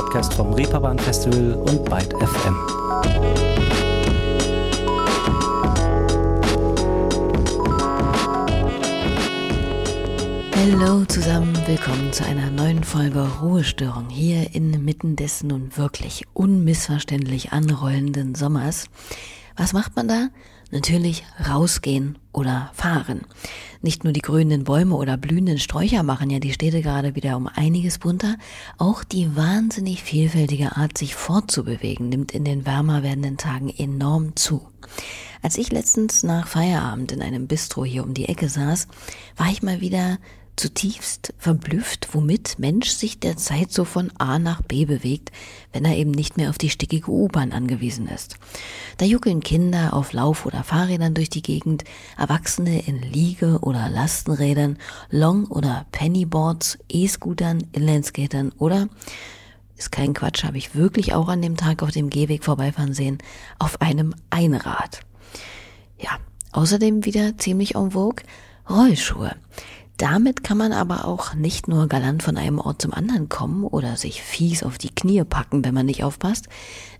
Podcast vom Reeperbahn Festival und Byte FM. Hallo zusammen, willkommen zu einer neuen Folge Ruhestörung hier inmitten des nun wirklich unmissverständlich anrollenden Sommers. Was macht man da? Natürlich rausgehen oder fahren. Nicht nur die grünen Bäume oder blühenden Sträucher machen ja die Städte gerade wieder um einiges bunter, auch die wahnsinnig vielfältige Art, sich fortzubewegen, nimmt in den wärmer werdenden Tagen enorm zu. Als ich letztens nach Feierabend in einem Bistro hier um die Ecke saß, war ich mal wieder zutiefst verblüfft, womit Mensch sich derzeit so von A nach B bewegt, wenn er eben nicht mehr auf die stickige U-Bahn angewiesen ist. Da juckeln Kinder auf Lauf- oder Fahrrädern durch die Gegend, Erwachsene in Liege- oder Lastenrädern, Long- oder Pennyboards, E-Scootern, Inlineskatern oder ist kein Quatsch, habe ich wirklich auch an dem Tag auf dem Gehweg vorbeifahren sehen, auf einem Einrad. Ja, außerdem wieder ziemlich en vogue Rollschuhe. Damit kann man aber auch nicht nur galant von einem Ort zum anderen kommen oder sich fies auf die Knie packen, wenn man nicht aufpasst.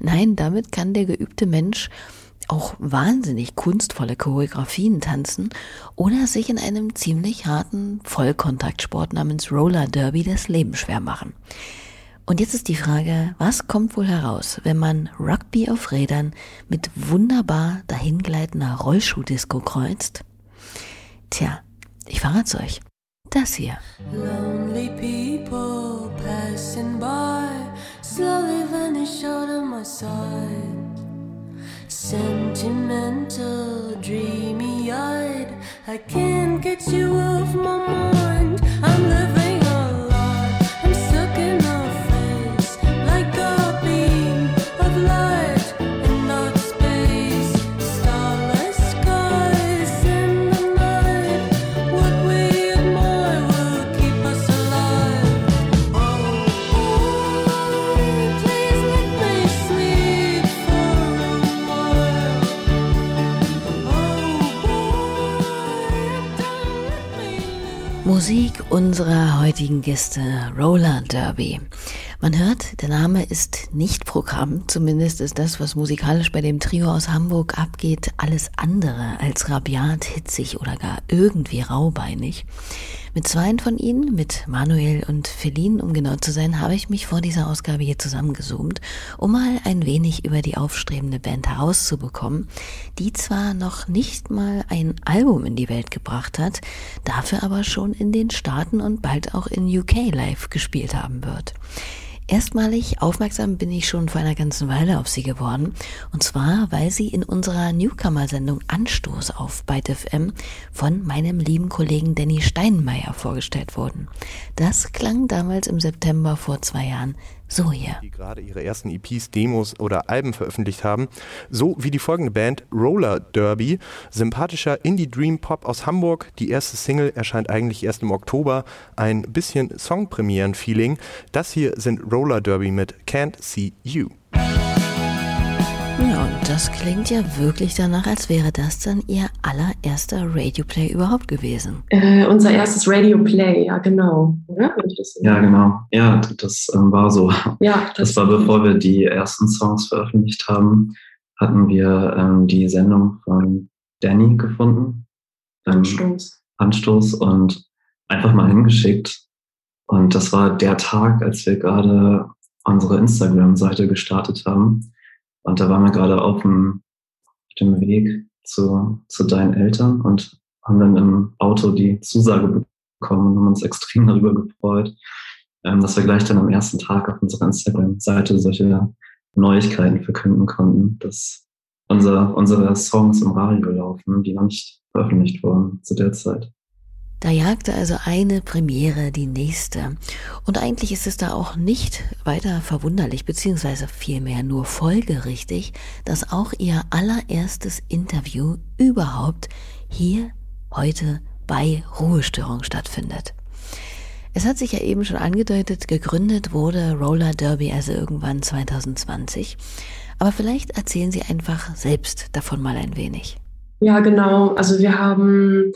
Nein, damit kann der geübte Mensch auch wahnsinnig kunstvolle Choreografien tanzen oder sich in einem ziemlich harten Vollkontaktsport namens Roller Derby das Leben schwer machen. Und jetzt ist die Frage, was kommt wohl heraus, wenn man Rugby auf Rädern mit wunderbar dahingleitender Rollschuhdisco kreuzt? Tja, ich verrat's euch. Hier. Lonely people passing by slowly vanish out of my sight. Sentimental, dreamy eyed, I can't get you off my mind. Musik unserer heutigen Gäste Roller Derby. Man hört, der Name ist nicht Programm, zumindest ist das, was musikalisch bei dem Trio aus Hamburg abgeht, alles andere als rabiat, hitzig oder gar irgendwie raubeinig. Mit zweien von ihnen, mit Manuel und Feline, um genau zu sein, habe ich mich vor dieser Ausgabe hier zusammengezoomt, um mal ein wenig über die aufstrebende Band herauszubekommen, die zwar noch nicht mal ein Album in die Welt gebracht hat, dafür aber schon in den Staaten und bald auch in UK live gespielt haben wird. Erstmalig aufmerksam bin ich schon vor einer ganzen Weile auf sie geworden. Und zwar, weil sie in unserer Newcomer-Sendung Anstoß auf Byte FM von meinem lieben Kollegen Danny Steinmeier vorgestellt wurden. Das klang damals im September vor zwei Jahren so hier. Die gerade ihre ersten EPs, Demos oder Alben veröffentlicht haben. So wie die folgende Band Roller Derby. Sympathischer Indie-Dream-Pop aus Hamburg. Die erste Single erscheint eigentlich erst im Oktober. Ein bisschen Songpremieren-Feeling. Das hier sind Roller Derby mit Can't See You. Das klingt ja wirklich danach, als wäre das dann Ihr allererster Radioplay überhaupt gewesen. Äh, unser erstes Radioplay, ja genau. Oder? Ja, genau. Ja, das ähm, war so. Ja, das, das war bevor wir die ersten Songs veröffentlicht haben, hatten wir ähm, die Sendung von Danny gefunden. Ähm, Anstoß. Anstoß und einfach mal hingeschickt. Und das war der Tag, als wir gerade unsere Instagram-Seite gestartet haben. Und da waren wir gerade auf dem, auf dem Weg zu, zu deinen Eltern und haben dann im Auto die Zusage bekommen und haben uns extrem darüber gefreut, ähm, dass wir gleich dann am ersten Tag auf unserer Instagram-Seite solche Neuigkeiten verkünden konnten, dass unser, unsere Songs im Radio laufen, die noch nicht veröffentlicht wurden zu der Zeit. Da jagte also eine Premiere die nächste. Und eigentlich ist es da auch nicht weiter verwunderlich, beziehungsweise vielmehr nur folgerichtig, dass auch ihr allererstes Interview überhaupt hier heute bei Ruhestörung stattfindet. Es hat sich ja eben schon angedeutet, gegründet wurde Roller Derby also irgendwann 2020. Aber vielleicht erzählen Sie einfach selbst davon mal ein wenig. Ja, genau. Also wir haben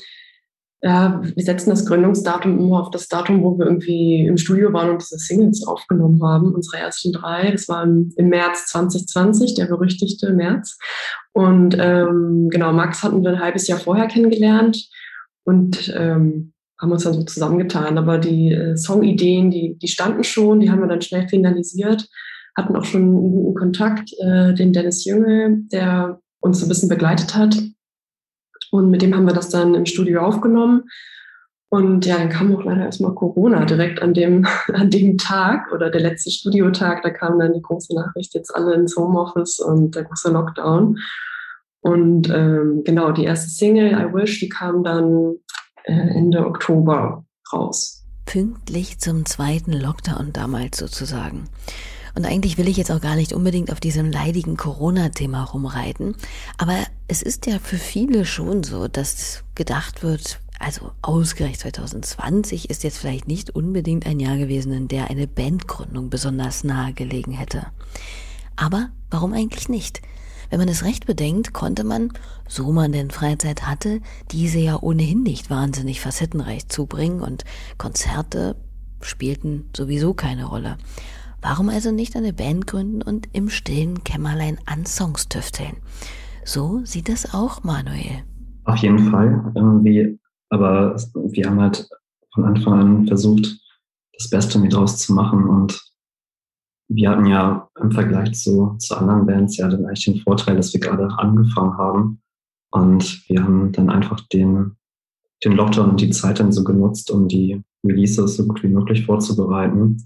ja, wir setzen das Gründungsdatum immer auf das Datum, wo wir irgendwie im Studio waren und diese Singles aufgenommen haben, unsere ersten drei. Das war im, im März 2020, der berüchtigte März. Und ähm, genau, Max hatten wir ein halbes Jahr vorher kennengelernt und ähm, haben uns dann so zusammengetan. Aber die äh, Songideen, die, die standen schon, die haben wir dann schnell finalisiert, hatten auch schon einen guten Kontakt, äh, den Dennis Jüngel, der uns so ein bisschen begleitet hat und mit dem haben wir das dann im Studio aufgenommen. Und ja, dann kam auch leider erstmal Corona direkt an dem, an dem Tag oder der letzte Studiotag. Da kam dann die große Nachricht, jetzt alle ins Homeoffice und der große Lockdown. Und ähm, genau, die erste Single, I Wish, die kam dann äh, Ende Oktober raus. Pünktlich zum zweiten Lockdown damals sozusagen. Und eigentlich will ich jetzt auch gar nicht unbedingt auf diesem leidigen Corona-Thema rumreiten. Aber es ist ja für viele schon so, dass gedacht wird, also ausgerechnet 2020 ist jetzt vielleicht nicht unbedingt ein Jahr gewesen, in der eine Bandgründung besonders nahe gelegen hätte. Aber warum eigentlich nicht? Wenn man es recht bedenkt, konnte man, so man denn Freizeit hatte, diese ja ohnehin nicht wahnsinnig facettenreich zubringen und Konzerte spielten sowieso keine Rolle. Warum also nicht eine Band gründen und im stillen Kämmerlein an Songs tüfteln? So sieht es auch Manuel. Auf jeden Fall irgendwie, aber wir haben halt von Anfang an versucht, das Beste mit draus zu machen und wir hatten ja im Vergleich zu, zu anderen Bands ja dann eigentlich den Vorteil, dass wir gerade angefangen haben und wir haben dann einfach den, den Lockdown und die Zeit dann so genutzt, um die Releases so gut wie möglich vorzubereiten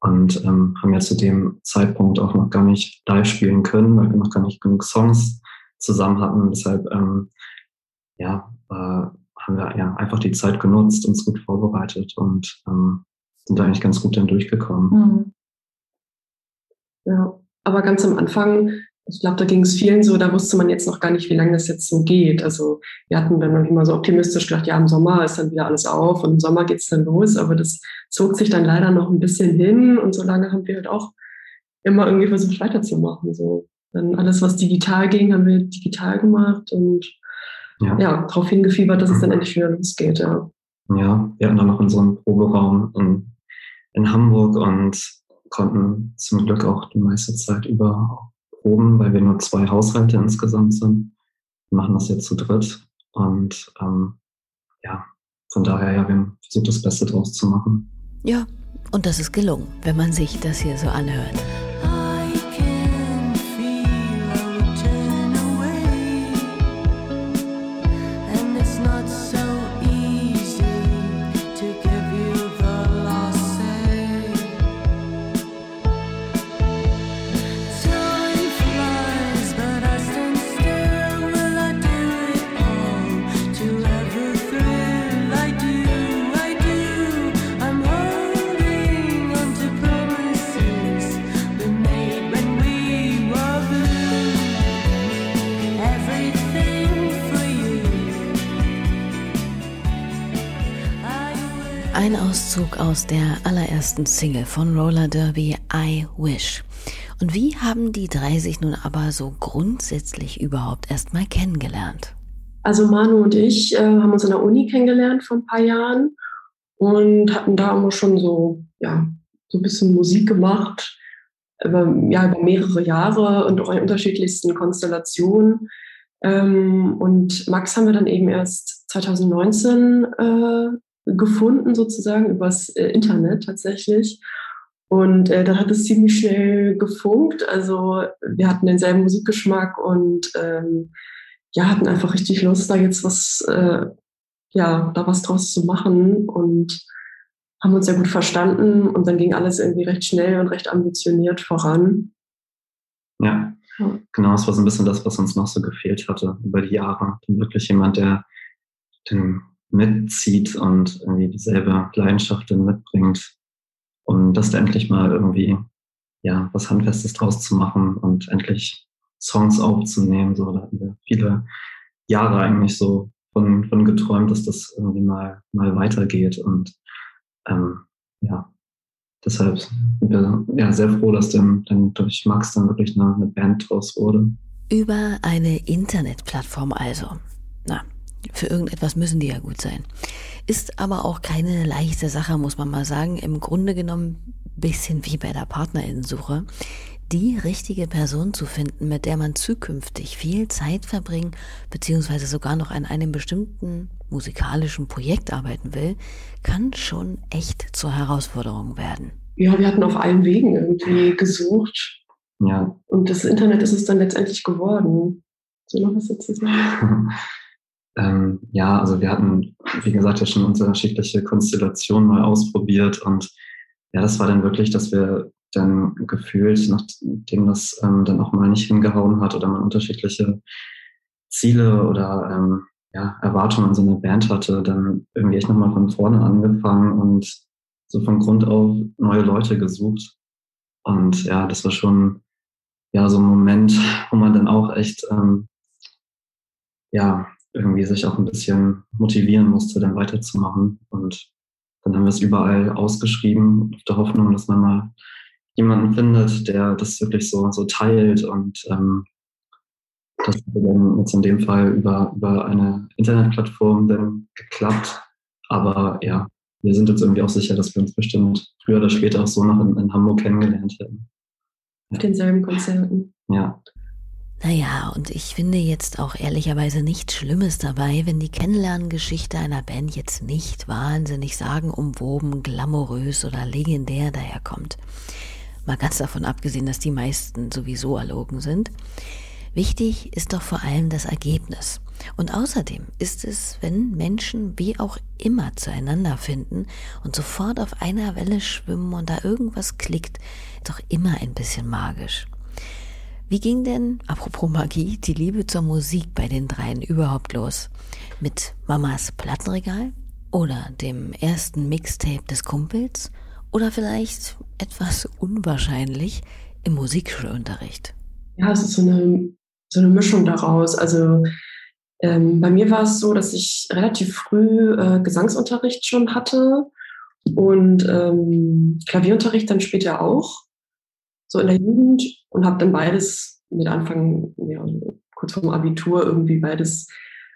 und ähm, haben ja zu dem Zeitpunkt auch noch gar nicht live spielen können, weil wir noch gar nicht genug Songs zusammen hatten. Und deshalb ähm, ja, äh, haben wir ja einfach die Zeit genutzt, uns gut vorbereitet und ähm, sind da eigentlich ganz gut dann durchgekommen. Mhm. Ja, aber ganz am Anfang ich glaube, da ging es vielen so, da wusste man jetzt noch gar nicht, wie lange das jetzt so geht. Also wir hatten dann immer so optimistisch gedacht, ja, im Sommer ist dann wieder alles auf und im Sommer geht es dann los, aber das zog sich dann leider noch ein bisschen hin und so lange haben wir halt auch immer irgendwie versucht weiterzumachen. So. Dann alles, was digital ging, haben wir digital gemacht und ja, ja darauf hingefiebert, dass es dann endlich wieder losgeht. Ja, ja wir hatten dann noch unseren Proberaum in, in Hamburg und konnten zum Glück auch die meiste Zeit über Proben, weil wir nur zwei Haushalte insgesamt sind. Wir machen das jetzt zu dritt. Und ähm, ja, von daher, ja, wir haben versucht, das Beste draus zu machen. Ja, und das ist gelungen, wenn man sich das hier so anhört. Auszug aus der allerersten Single von Roller Derby I Wish. Und wie haben die drei sich nun aber so grundsätzlich überhaupt erstmal kennengelernt? Also Manu und ich äh, haben uns in der Uni kennengelernt vor ein paar Jahren und hatten da immer schon so, ja, so ein bisschen Musik gemacht, über, ja, über mehrere Jahre und auch in unterschiedlichsten Konstellationen. Ähm, und Max haben wir dann eben erst 2019 äh, gefunden, sozusagen, übers äh, Internet tatsächlich. Und äh, dann hat es ziemlich schnell gefunkt. Also wir hatten denselben Musikgeschmack und ähm, ja, hatten einfach richtig Lust, da jetzt was, äh, ja, da was draus zu machen und haben uns ja gut verstanden und dann ging alles irgendwie recht schnell und recht ambitioniert voran. Ja, ja. genau, das war so ein bisschen das, was uns noch so gefehlt hatte über die Jahre. Wirklich jemand, der den mitzieht und irgendwie dieselbe Leidenschaft mitbringt, um das da endlich mal irgendwie ja was Handfestes draus zu machen und endlich Songs aufzunehmen. So, da hatten wir viele Jahre eigentlich so von, von geträumt, dass das irgendwie mal, mal weitergeht. Und ähm, ja, deshalb sind wir ja, sehr froh, dass dann, dann durch Max dann wirklich eine, eine Band draus wurde. Über eine Internetplattform also. Na, Für irgendetwas müssen die ja gut sein. Ist aber auch keine leichte Sache, muss man mal sagen. Im Grunde genommen bisschen wie bei der Partnerinnensuche. Die richtige Person zu finden, mit der man zukünftig viel Zeit verbringen, beziehungsweise sogar noch an einem bestimmten musikalischen Projekt arbeiten will, kann schon echt zur Herausforderung werden. Ja, wir hatten auf allen Wegen irgendwie gesucht. Ja. Und das Internet ist es dann letztendlich geworden. Soll noch was dazu sagen? ähm, ja, also wir hatten, wie gesagt, ja schon unterschiedliche Konstellationen mal ausprobiert und ja, das war dann wirklich, dass wir dann gefühlt, nachdem das ähm, dann auch mal nicht hingehauen hat oder man unterschiedliche Ziele oder ähm, ja, Erwartungen an so eine Band hatte, dann irgendwie echt nochmal von vorne angefangen und so von Grund auf neue Leute gesucht. Und ja, das war schon ja so ein Moment, wo man dann auch echt ähm, ja irgendwie sich auch ein bisschen motivieren musste, dann weiterzumachen. Und dann haben wir es überall ausgeschrieben, auf der Hoffnung, dass man mal jemanden findet, der das wirklich so, so teilt und ähm, das hat dann jetzt in dem Fall über, über eine Internetplattform dann geklappt. Aber ja, wir sind uns irgendwie auch sicher, dass wir uns bestimmt früher oder später auch so noch in, in Hamburg kennengelernt hätten. Auf denselben Konzerten. Ja. Naja, und ich finde jetzt auch ehrlicherweise nichts Schlimmes dabei, wenn die Kennenlerngeschichte einer Band jetzt nicht wahnsinnig sagenumwoben, glamourös oder legendär daherkommt. Mal ganz davon abgesehen, dass die meisten sowieso erlogen sind. Wichtig ist doch vor allem das Ergebnis. Und außerdem ist es, wenn Menschen wie auch immer zueinander finden und sofort auf einer Welle schwimmen und da irgendwas klickt, doch immer ein bisschen magisch. Wie ging denn, apropos Magie, die Liebe zur Musik bei den dreien überhaupt los? Mit Mamas Plattenregal? Oder dem ersten Mixtape des Kumpels? Oder vielleicht etwas unwahrscheinlich im Musikschulunterricht? Ja, es ist so eine, so eine Mischung daraus. Also ähm, bei mir war es so, dass ich relativ früh äh, Gesangsunterricht schon hatte und ähm, Klavierunterricht dann später auch so in der Jugend und habe dann beides mit Anfang, ja, kurz vorm Abitur irgendwie beides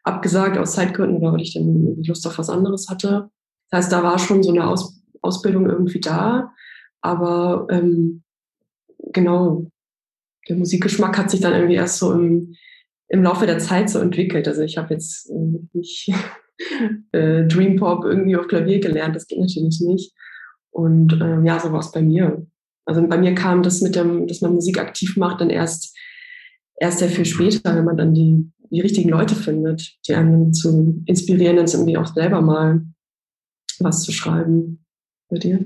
abgesagt aus Zeitgründen oder weil ich dann Lust auf was anderes hatte. Das heißt, da war schon so eine aus Ausbildung irgendwie da, aber ähm, genau, der Musikgeschmack hat sich dann irgendwie erst so im, im Laufe der Zeit so entwickelt. Also ich habe jetzt äh, nicht äh, Dream Pop irgendwie auf Klavier gelernt, das geht natürlich nicht. Und ähm, ja, so war es bei mir. Also bei mir kam das mit dem, dass man Musik aktiv macht, dann erst, erst sehr viel später, wenn man dann die, die richtigen Leute findet, die einen zu inspirieren, dann irgendwie auch selber mal was zu schreiben. Bei dir?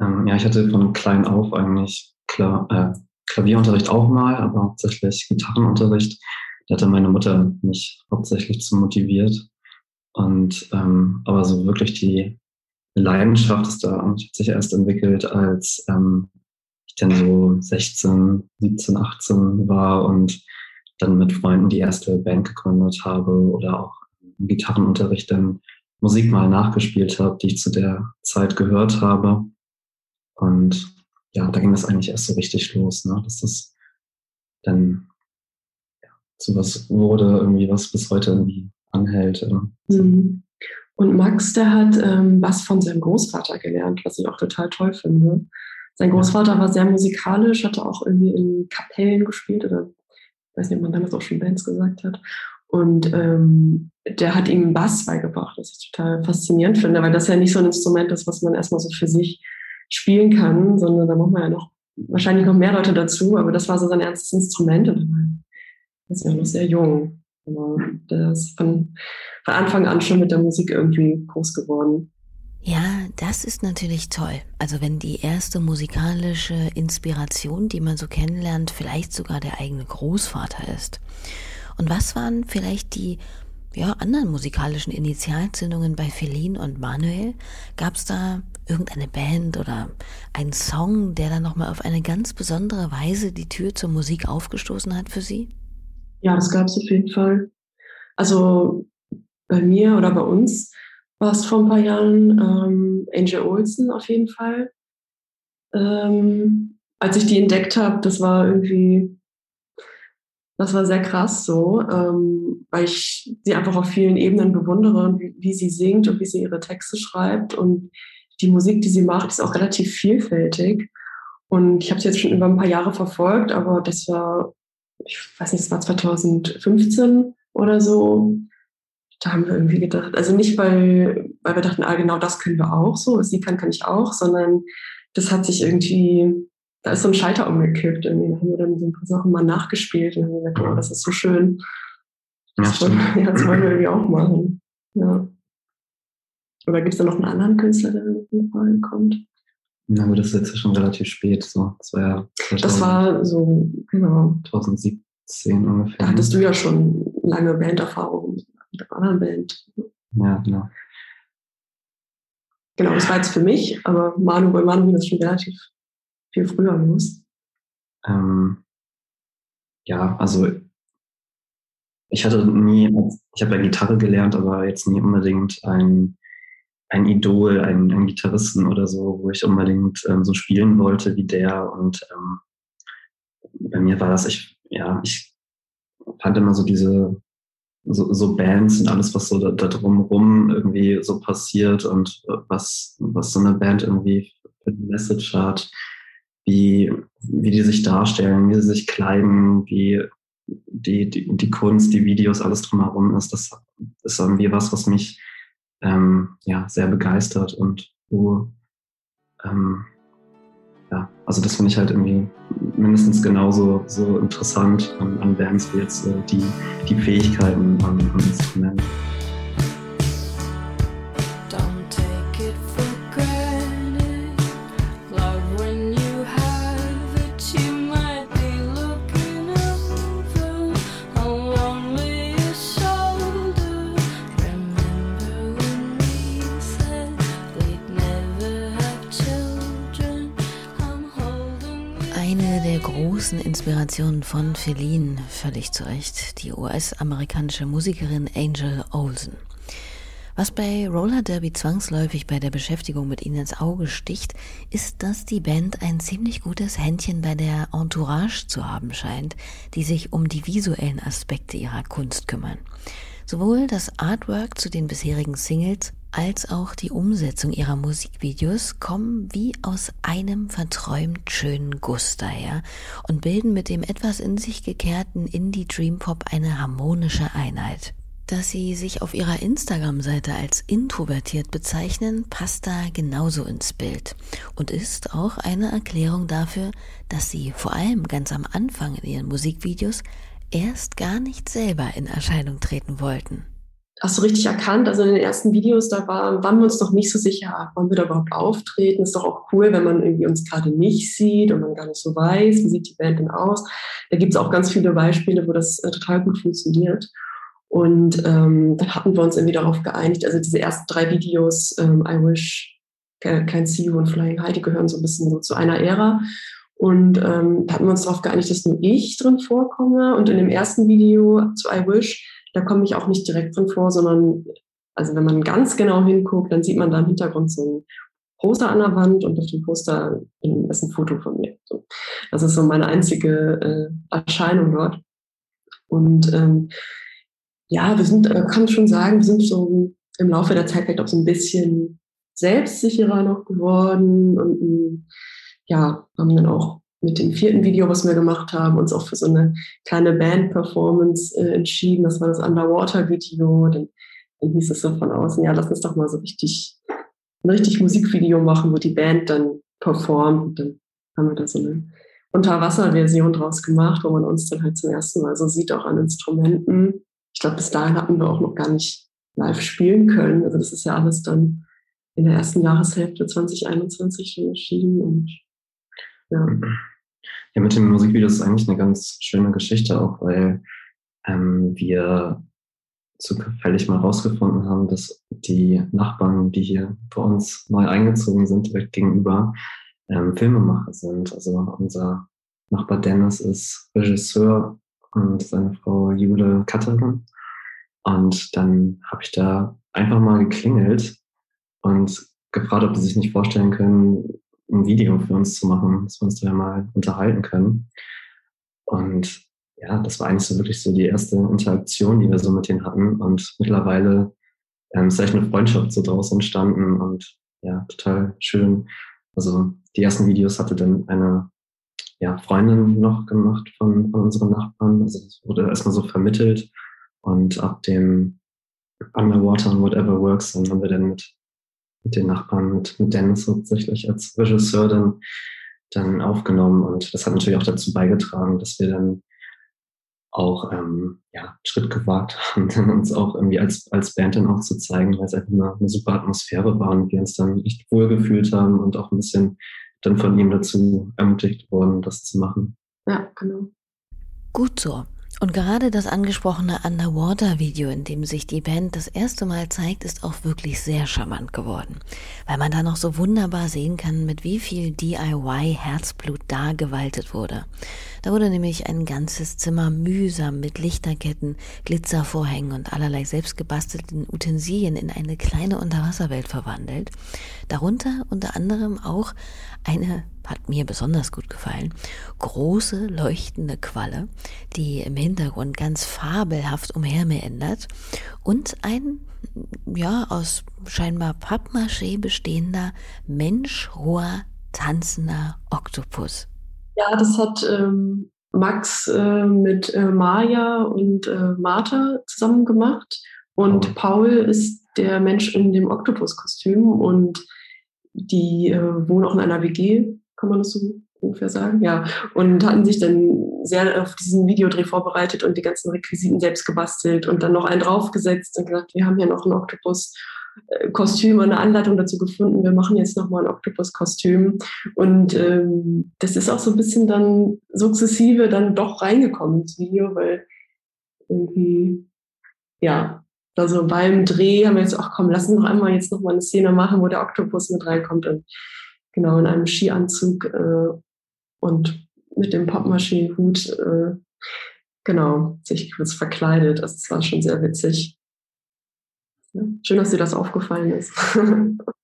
Ähm, ja, ich hatte von klein auf eigentlich Kla äh, Klavierunterricht auch mal, aber hauptsächlich Gitarrenunterricht. Da hatte meine Mutter mich hauptsächlich zu motiviert. Und ähm, aber so wirklich die Leidenschaft ist da hat sich erst entwickelt, als ähm, ich dann so 16, 17, 18 war und dann mit Freunden die erste Band gegründet habe oder auch im Gitarrenunterricht dann Musik mal nachgespielt habe, die ich zu der Zeit gehört habe. Und ja, da ging das eigentlich erst so richtig los, ne? dass das dann ja, zu was wurde, irgendwie was bis heute irgendwie anhält. Mhm. Und Max, der hat ähm, was von seinem Großvater gelernt, was ich auch total toll finde. Sein Großvater war sehr musikalisch, hatte auch irgendwie in Kapellen gespielt oder ich weiß nicht, ob man damals auch schon Bands gesagt hat. Und ähm, der hat ihm Bass beigebracht, was ich total faszinierend finde, weil das ja nicht so ein Instrument ist, was man erstmal so für sich spielen kann, sondern da braucht man ja noch wahrscheinlich noch mehr Leute dazu, aber das war so sein erstes Instrument und er ist ja noch sehr jung. Aber der ist von, von Anfang an schon mit der Musik irgendwie groß geworden. Ja, das ist natürlich toll. Also wenn die erste musikalische Inspiration, die man so kennenlernt, vielleicht sogar der eigene Großvater ist. Und was waren vielleicht die ja, anderen musikalischen Initialzündungen bei Feline und Manuel? Gab es da irgendeine Band oder einen Song, der dann nochmal auf eine ganz besondere Weise die Tür zur Musik aufgestoßen hat für Sie? Ja, das gab es auf jeden Fall. Also bei mir oder bei uns war es vor ein paar Jahren ähm, Angel Olsen auf jeden Fall. Ähm, als ich die entdeckt habe, das war irgendwie Das war sehr krass so, ähm, weil ich sie einfach auf vielen Ebenen bewundere, wie, wie sie singt und wie sie ihre Texte schreibt. Und die Musik, die sie macht, ist auch relativ vielfältig. Und ich habe sie jetzt schon über ein paar Jahre verfolgt, aber das war, ich weiß nicht, es war 2015 oder so. Da haben wir irgendwie gedacht, also nicht, weil, weil wir dachten, ah, genau das können wir auch so, was sie kann, kann ich auch, sondern das hat sich irgendwie da ist so ein Schalter umgekippt. Irgendwie haben wir dann so ein paar Sachen mal nachgespielt und haben gesagt, oh, das ist so schön. Das, ja, wollen, ja, das wollen wir irgendwie auch machen. Ja. Oder gibt es da noch einen anderen Künstler, der in Frage kommt? Na, aber das ist jetzt schon relativ spät. So. Das war ja 2000, Das war so, genau. 2017 ungefähr. Da hattest du ja schon lange Banderfahrung mit einer anderen Band. Ja, genau. Genau, das war jetzt für mich, aber Manu, bei Manu ist schon relativ viel früher los? Ähm, ja, also ich hatte nie, ich habe ja Gitarre gelernt, aber jetzt nie unbedingt ein, ein Idol, einen, einen Gitarristen oder so, wo ich unbedingt ähm, so spielen wollte wie der. Und ähm, bei mir war das, ich, ja, ich fand immer so diese, so, so Bands und alles, was so da, da drumherum irgendwie so passiert und äh, was, was so eine Band irgendwie für eine Message hat wie, wie die sich darstellen, wie sie sich kleiden, wie die, die, die Kunst, die Videos, alles drumherum ist. Das ist irgendwie was, was mich ähm, ja, sehr begeistert und wo, ähm, ja, also das finde ich halt irgendwie mindestens genauso so interessant an, an Bands wie jetzt äh, die, die Fähigkeiten am, am Instrument. Großen Inspirationen von Feline, völlig zu Recht, die US-amerikanische Musikerin Angel Olsen. Was bei Roller Derby zwangsläufig bei der Beschäftigung mit ihnen ins Auge sticht, ist, dass die Band ein ziemlich gutes Händchen bei der Entourage zu haben scheint, die sich um die visuellen Aspekte ihrer Kunst kümmern. Sowohl das Artwork zu den bisherigen Singles als auch die Umsetzung ihrer Musikvideos kommen wie aus einem verträumt schönen Guss daher und bilden mit dem etwas in sich gekehrten Indie Dream Pop eine harmonische Einheit. Dass sie sich auf ihrer Instagram-Seite als introvertiert bezeichnen, passt da genauso ins Bild und ist auch eine Erklärung dafür, dass sie vor allem ganz am Anfang in ihren Musikvideos erst gar nicht selber in Erscheinung treten wollten hast du richtig erkannt. Also in den ersten Videos, da war, waren wir uns noch nicht so sicher, wollen wir da überhaupt auftreten. Ist doch auch cool, wenn man irgendwie uns gerade nicht sieht und man gar nicht so weiß, wie sieht die Band denn aus. Da gibt es auch ganz viele Beispiele, wo das äh, total gut funktioniert. Und ähm, dann hatten wir uns irgendwie darauf geeinigt, also diese ersten drei Videos, ähm, I Wish, Can't See You und Flying High, die gehören so ein bisschen so zu einer Ära. Und ähm, da hatten wir uns darauf geeinigt, dass nur ich drin vorkomme. Und in dem ersten Video zu I Wish da komme ich auch nicht direkt drin vor, sondern also wenn man ganz genau hinguckt, dann sieht man da im Hintergrund so ein Poster an der Wand und auf dem Poster ist ein Foto von mir. Das ist so meine einzige äh, Erscheinung dort. Und ähm, ja, wir sind, äh, kann schon sagen, wir sind so im Laufe der Zeit vielleicht auch so ein bisschen selbstsicherer noch geworden und ja, haben dann auch mit dem vierten Video, was wir gemacht haben, uns auch für so eine kleine Band-Performance äh, entschieden. Das war das Underwater-Video. Dann, dann hieß es so von außen, ja, lass uns doch mal so richtig, ein richtig Musikvideo machen, wo die Band dann performt. Und dann haben wir da so eine Unterwasser-Version draus gemacht, wo man uns dann halt zum ersten Mal so sieht, auch an Instrumenten. Ich glaube, bis dahin hatten wir auch noch gar nicht live spielen können. Also das ist ja alles dann in der ersten Jahreshälfte 2021 schon erschienen und ja. Ja, mit dem Musikvideo ist eigentlich eine ganz schöne Geschichte auch, weil ähm, wir zufällig mal rausgefunden haben, dass die Nachbarn, die hier bei uns neu eingezogen sind, direkt gegenüber, ähm, Filmemacher sind. Also unser Nachbar Dennis ist Regisseur und seine Frau Jule Cutterin. Und dann habe ich da einfach mal geklingelt und gefragt, ob sie sich nicht vorstellen können, ein Video für uns zu machen, dass wir uns da mal unterhalten können. Und ja, das war eigentlich so wirklich so die erste Interaktion, die wir so mit denen hatten. Und mittlerweile ähm, ist echt eine Freundschaft so draus entstanden und ja, total schön. Also die ersten Videos hatte dann eine ja, Freundin noch gemacht von, von unseren Nachbarn. Also das wurde erstmal so vermittelt. Und ab dem Underwater und Whatever Works, dann haben wir dann mit, mit den Nachbarn, mit, mit Dennis hauptsächlich als Regisseur dann, dann aufgenommen. Und das hat natürlich auch dazu beigetragen, dass wir dann auch ähm, ja, einen Schritt gewagt haben, uns auch irgendwie als, als Band dann auch zu zeigen, weil es einfach eine, eine super Atmosphäre war und wir uns dann echt wohlgefühlt haben und auch ein bisschen dann von ihm dazu ermutigt worden, das zu machen. Ja, genau. Gut so. Und gerade das angesprochene Underwater-Video, in dem sich die Band das erste Mal zeigt, ist auch wirklich sehr charmant geworden, weil man da noch so wunderbar sehen kann, mit wie viel DIY-Herzblut da gewaltet wurde. Da wurde nämlich ein ganzes Zimmer mühsam mit Lichterketten, Glitzervorhängen und allerlei selbstgebastelten Utensilien in eine kleine Unterwasserwelt verwandelt. Darunter unter anderem auch eine hat mir besonders gut gefallen, große leuchtende Qualle, die im Hintergrund ganz fabelhaft umhermeandert und ein, ja, aus scheinbar Pappmaché bestehender, menschroher, tanzender Oktopus. Ja, das hat ähm, Max äh, mit äh, Maja und äh, Martha zusammen gemacht. Und Paul ist der Mensch in dem Oktopuskostüm. Und die äh, wohnen auch in einer WG kann man das so ungefähr sagen? Ja. Und hatten sich dann sehr auf diesen Videodreh vorbereitet und die ganzen Requisiten selbst gebastelt und dann noch einen draufgesetzt und gesagt, wir haben hier noch ein Oktopus-Kostüm und eine Anleitung dazu gefunden. Wir machen jetzt nochmal ein Oktopus-Kostüm. Und ähm, das ist auch so ein bisschen dann sukzessive dann doch reingekommen ins Video, weil irgendwie, ja, also beim Dreh haben wir jetzt auch, komm, lass uns noch einmal jetzt nochmal eine Szene machen, wo der Oktopus mit reinkommt. Und genau in einem Skianzug äh, und mit dem Pappmaschinenhut, äh, genau, sich kurz verkleidet. Also es war schon sehr witzig. Ja, schön, dass dir das aufgefallen ist.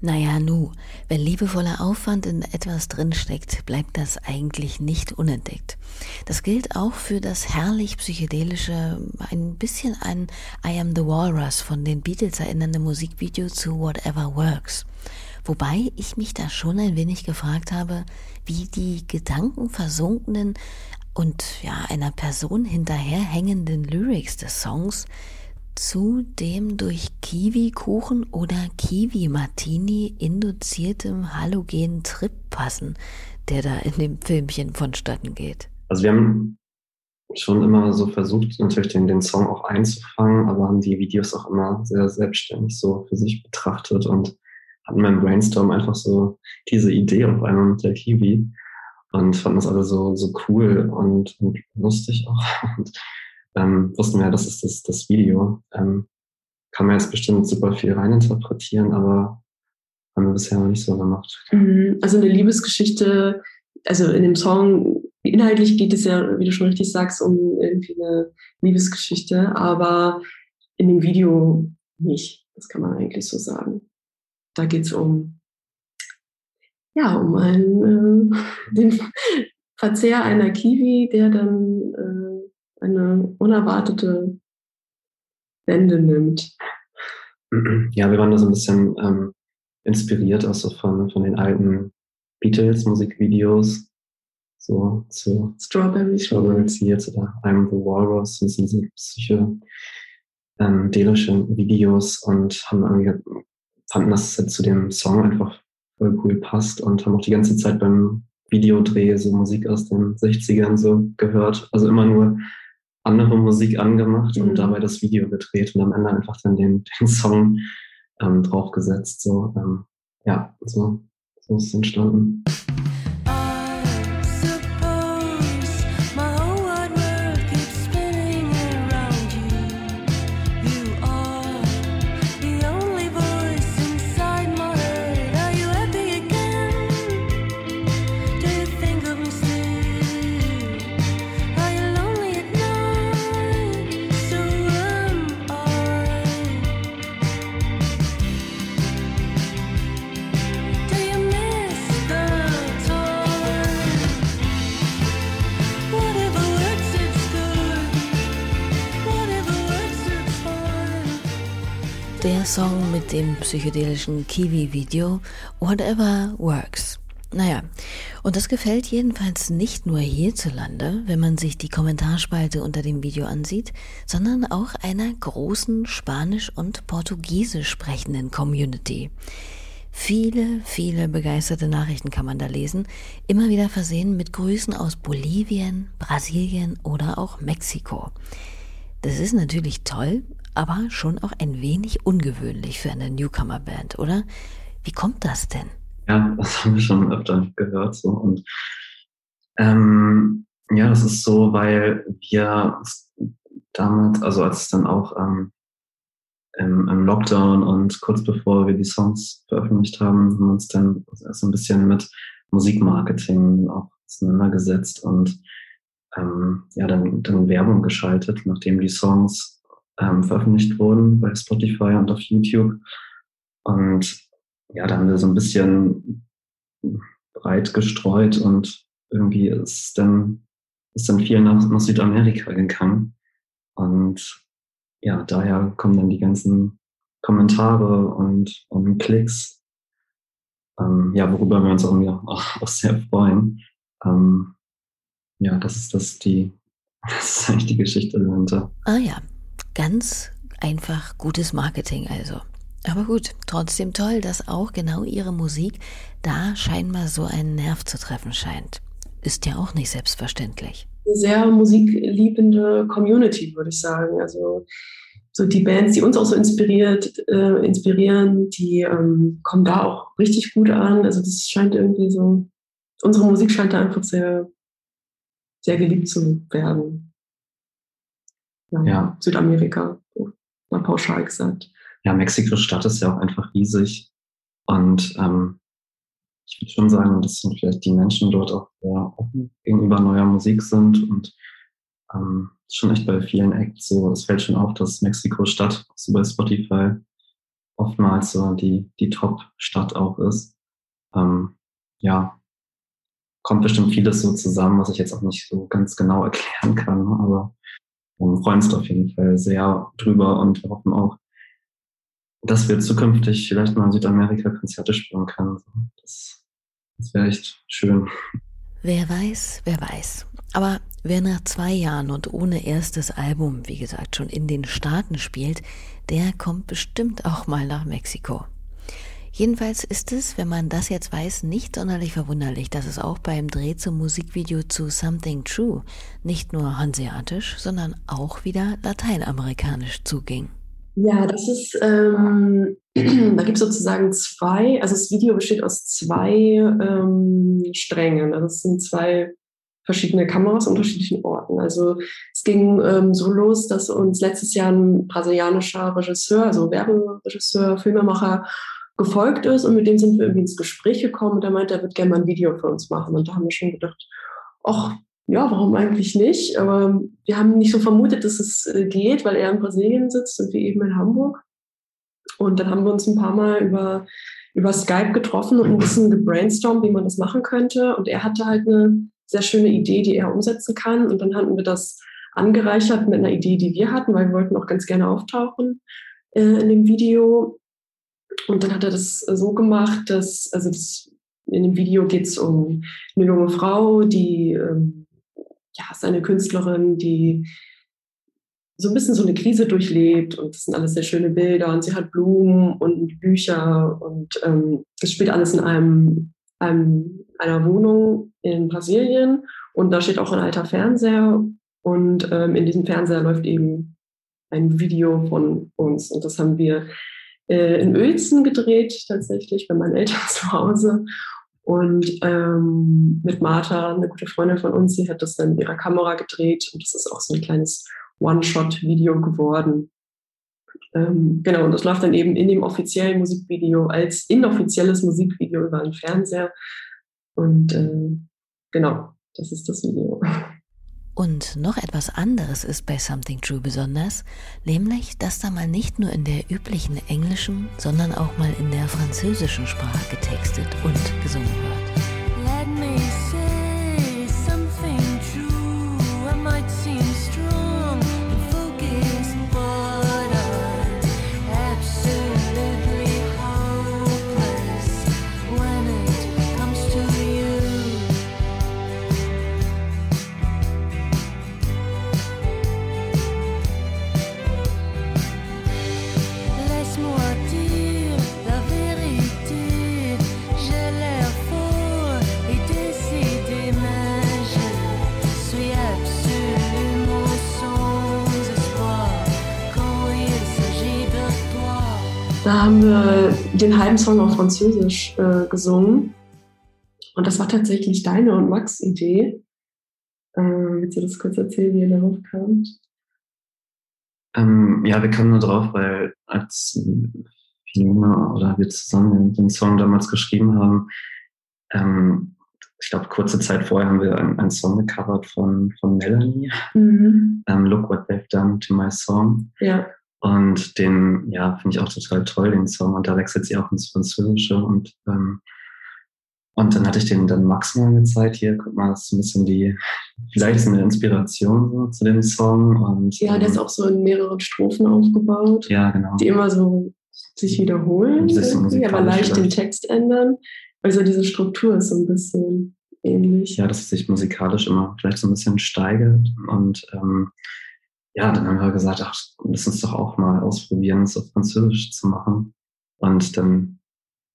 Naja, nu, wenn liebevoller Aufwand in etwas drinsteckt, bleibt das eigentlich nicht unentdeckt. Das gilt auch für das herrlich psychedelische, ein bisschen an I Am the Walrus von den Beatles erinnernde Musikvideo zu Whatever Works. Wobei ich mich da schon ein wenig gefragt habe, wie die gedankenversunkenen und ja einer Person hinterherhängenden Lyrics des Songs zu dem durch Kiwi-Kuchen oder Kiwi-Martini induziertem halogenen Trip passen, der da in dem Filmchen vonstatten geht. Also wir haben schon immer so versucht, natürlich den, den Song auch einzufangen, aber haben die Videos auch immer sehr selbstständig so für sich betrachtet und hatten beim Brainstorm einfach so diese Idee auf einmal mit der Kiwi und fanden das alle so, so cool und, und lustig auch. Und ähm, wussten wir, das ist das, das Video. Ähm, kann man jetzt bestimmt super viel reininterpretieren, aber haben wir bisher noch nicht so gemacht. Mhm. Also eine Liebesgeschichte, also in dem Song, inhaltlich geht es ja, wie du schon richtig sagst, um irgendwie eine Liebesgeschichte, aber in dem Video nicht. Das kann man eigentlich so sagen. Da geht es um, ja, um einen, äh, den Verzehr einer Kiwi, der dann äh, eine unerwartete Wende nimmt. Ja, wir waren da so ein bisschen ähm, inspiriert auch so von, von den alten Beatles-Musikvideos, so zu Strawberry, Strawberry Fields oder I'm the Walrus, das sind diese psychedelischen ähm, Videos und haben irgendwie fanden, dass es halt zu dem Song einfach voll cool passt und haben auch die ganze Zeit beim Videodreh so Musik aus den 60ern so gehört. Also immer nur andere Musik angemacht mhm. und dabei das Video gedreht und am Ende einfach dann den, den Song ähm, draufgesetzt. So, ähm, ja, so, so ist es entstanden. Dem psychedelischen Kiwi-Video Whatever Works. Naja, und das gefällt jedenfalls nicht nur hierzulande, wenn man sich die Kommentarspalte unter dem Video ansieht, sondern auch einer großen Spanisch- und Portugiesisch sprechenden Community. Viele, viele begeisterte Nachrichten kann man da lesen, immer wieder versehen mit Grüßen aus Bolivien, Brasilien oder auch Mexiko. Das ist natürlich toll, aber schon auch ein wenig ungewöhnlich für eine Newcomer-Band, oder? Wie kommt das denn? Ja, das haben wir schon öfter gehört. So. Und ähm, ja, das ist so, weil wir damals, also als es dann auch ähm, im, im, Lockdown und kurz bevor wir die Songs veröffentlicht haben, haben wir uns dann so ein bisschen mit Musikmarketing auch auseinandergesetzt und ähm, ja, dann, dann Werbung geschaltet, nachdem die Songs ähm, veröffentlicht wurden bei Spotify und auf YouTube. Und ja, da haben wir so ein bisschen breit gestreut und irgendwie ist dann, ist dann viel nach, nach Südamerika gegangen. Und ja, daher kommen dann die ganzen Kommentare und, und Klicks, ähm, ja, worüber wir uns auch, auch, auch sehr freuen. Ähm, ja, das ist das die, das ist eigentlich die Geschichte dahinter. Ah ja, ganz einfach gutes Marketing also. Aber gut, trotzdem toll, dass auch genau ihre Musik da scheinbar so einen Nerv zu treffen scheint. Ist ja auch nicht selbstverständlich. Eine sehr musikliebende Community, würde ich sagen. Also so die Bands, die uns auch so inspiriert, äh, inspirieren, die ähm, kommen da auch richtig gut an. Also das scheint irgendwie so, unsere Musik scheint da einfach sehr, sehr geliebt zu werden. Ja. Südamerika, mal pauschal gesagt ja, Mexiko-Stadt ist ja auch einfach riesig. Und ähm, ich würde schon sagen, dass vielleicht die Menschen dort auch sehr offen gegenüber neuer Musik sind und ähm, schon echt bei vielen Acts so, es fällt schon auf, dass Mexiko-Stadt so bei Spotify oftmals so die, die Top-Stadt auch ist. Ähm, ja, kommt bestimmt vieles so zusammen, was ich jetzt auch nicht so ganz genau erklären kann, aber wir ähm, freuen uns auf jeden Fall sehr drüber und hoffen auch, dass wir zukünftig vielleicht mal in Südamerika Konzerte spielen können. Das, das wäre echt schön. Wer weiß, wer weiß. Aber wer nach zwei Jahren und ohne erstes Album, wie gesagt, schon in den Staaten spielt, der kommt bestimmt auch mal nach Mexiko. Jedenfalls ist es, wenn man das jetzt weiß, nicht sonderlich verwunderlich, dass es auch beim Dreh zum Musikvideo zu Something True nicht nur hanseatisch, sondern auch wieder lateinamerikanisch zuging. Ja, das ist, ähm, da gibt es sozusagen zwei, also das Video besteht aus zwei ähm, Strängen. Also es sind zwei verschiedene Kameras an unterschiedlichen Orten. Also es ging ähm, so los, dass uns letztes Jahr ein brasilianischer Regisseur, also Werberegisseur, Filmemacher gefolgt ist und mit dem sind wir irgendwie ins Gespräch gekommen und er meinte, er wird gerne mal ein Video für uns machen. Und da haben wir schon gedacht, ach, ja, warum eigentlich nicht? Aber wir haben nicht so vermutet, dass es äh, geht, weil er in Brasilien sitzt und wir eben in Hamburg. Und dann haben wir uns ein paar Mal über, über Skype getroffen und ein bisschen gebrainstormt, wie man das machen könnte. Und er hatte halt eine sehr schöne Idee, die er umsetzen kann. Und dann hatten wir das angereichert mit einer Idee, die wir hatten, weil wir wollten auch ganz gerne auftauchen äh, in dem Video. Und dann hat er das so gemacht, dass, also das, in dem Video geht es um eine junge Frau, die ähm, ja, ist eine Künstlerin, die so ein bisschen so eine Krise durchlebt und das sind alles sehr schöne Bilder und sie hat Blumen und Bücher und ähm, spielt alles in einem, einem, einer Wohnung in Brasilien und da steht auch ein alter Fernseher und ähm, in diesem Fernseher läuft eben ein Video von uns und das haben wir äh, in Uelzen gedreht tatsächlich bei meinen Eltern zu Hause und ähm, mit Martha, eine gute Freundin von uns, sie hat das dann mit ihrer Kamera gedreht und das ist auch so ein kleines One-Shot-Video geworden. Ähm, genau, und das läuft dann eben in dem offiziellen Musikvideo als inoffizielles Musikvideo über den Fernseher. Und äh, genau, das ist das Video. Und noch etwas anderes ist bei Something True besonders, nämlich, dass da mal nicht nur in der üblichen englischen, sondern auch mal in der französischen Sprache getextet und gesungen wird. Da haben wir den halben Song auf Französisch äh, gesungen. Und das war tatsächlich deine und Max Idee. Äh, willst du das kurz erzählen, wie ihr darauf kamt? Ähm, ja, wir kamen nur drauf, weil als Fiona oder wir zusammen den Song damals geschrieben haben, ähm, ich glaube, kurze Zeit vorher haben wir einen, einen Song gecovert von, von Melanie, mhm. ähm, Look What They've Done to My Song. Ja. Und den, ja, finde ich auch total toll, den Song. Und da wechselt sie auch ins Französische. Und, ähm, und dann hatte ich den dann Max mal gezeigt. Hier, guck mal, das ist ein bisschen die, vielleicht eine Inspiration so, zu dem Song. Und, ja, der ist ähm, auch so in mehreren Strophen aufgebaut. Ja, genau. Die immer so sich wiederholen, so aber leicht den Text ändern. Also diese Struktur ist so ein bisschen ähnlich. Ja, dass es sich musikalisch immer vielleicht so ein bisschen steigert. Und ähm, ja, dann haben wir gesagt, ach, lass uns doch auch mal ausprobieren, es auf Französisch zu machen. Und dann